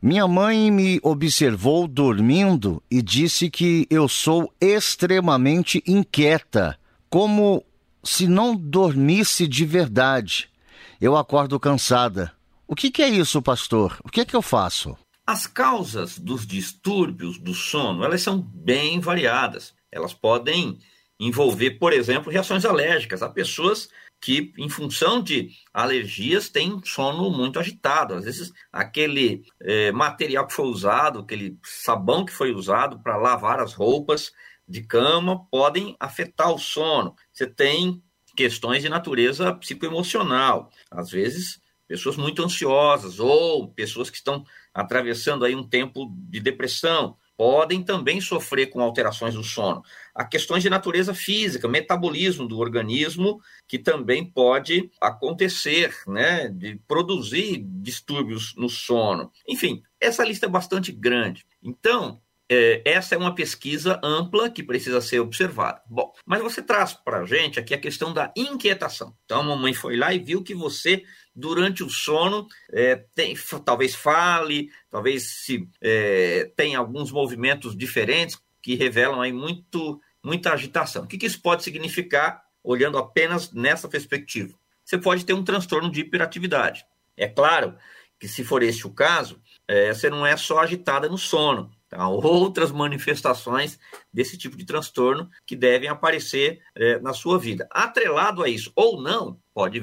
minha mãe me observou dormindo e disse que eu sou extremamente inquieta, como se não dormisse de verdade. Eu acordo cansada. O que, que é isso, pastor? O que é que eu faço? As causas dos distúrbios do sono, elas são bem variadas. Elas podem envolver, por exemplo, reações alérgicas. Há pessoas que, em função de alergias, têm sono muito agitado. Às vezes, aquele é, material que foi usado, aquele sabão que foi usado para lavar as roupas de cama, podem afetar o sono. Você tem questões de natureza psicoemocional. Às vezes, pessoas muito ansiosas ou pessoas que estão atravessando aí um tempo de depressão podem também sofrer com alterações do sono. Há questões de natureza física, metabolismo do organismo, que também pode acontecer, né, de produzir distúrbios no sono. Enfim, essa lista é bastante grande. Então, é, essa é uma pesquisa ampla que precisa ser observada. Bom, mas você traz para a gente aqui a questão da inquietação. Então, a mamãe foi lá e viu que você durante o sono, é, tem, talvez fale, talvez se é, tem alguns movimentos diferentes que revelam aí muito, muita agitação. O que, que isso pode significar olhando apenas nessa perspectiva? Você pode ter um transtorno de hiperatividade. É claro que se for esse o caso, é, você não é só agitada no sono. Há outras manifestações desse tipo de transtorno que devem aparecer é, na sua vida. Atrelado a isso ou não, pode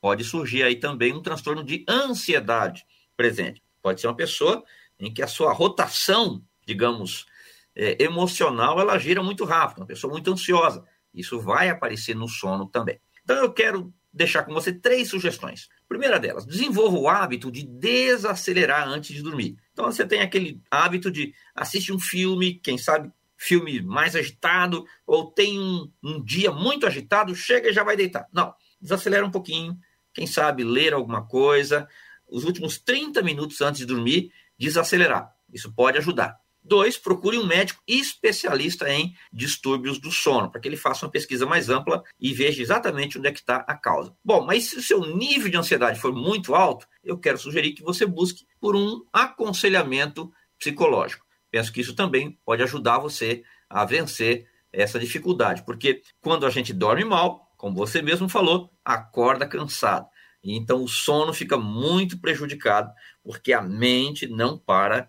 pode surgir aí também um transtorno de ansiedade presente. Pode ser uma pessoa em que a sua rotação, digamos, é, emocional, ela gira muito rápido, uma pessoa muito ansiosa. Isso vai aparecer no sono também. Então eu quero deixar com você três sugestões. Primeira delas, desenvolva o hábito de desacelerar antes de dormir. Então você tem aquele hábito de assistir um filme, quem sabe filme mais agitado, ou tem um, um dia muito agitado, chega e já vai deitar. Não, desacelera um pouquinho, quem sabe ler alguma coisa, os últimos 30 minutos antes de dormir, desacelerar. Isso pode ajudar. Dois, procure um médico especialista em distúrbios do sono, para que ele faça uma pesquisa mais ampla e veja exatamente onde é que está a causa. Bom, mas se o seu nível de ansiedade for muito alto, eu quero sugerir que você busque por um aconselhamento psicológico. Penso que isso também pode ajudar você a vencer essa dificuldade, porque quando a gente dorme mal, como você mesmo falou, acorda cansado. Então o sono fica muito prejudicado porque a mente não para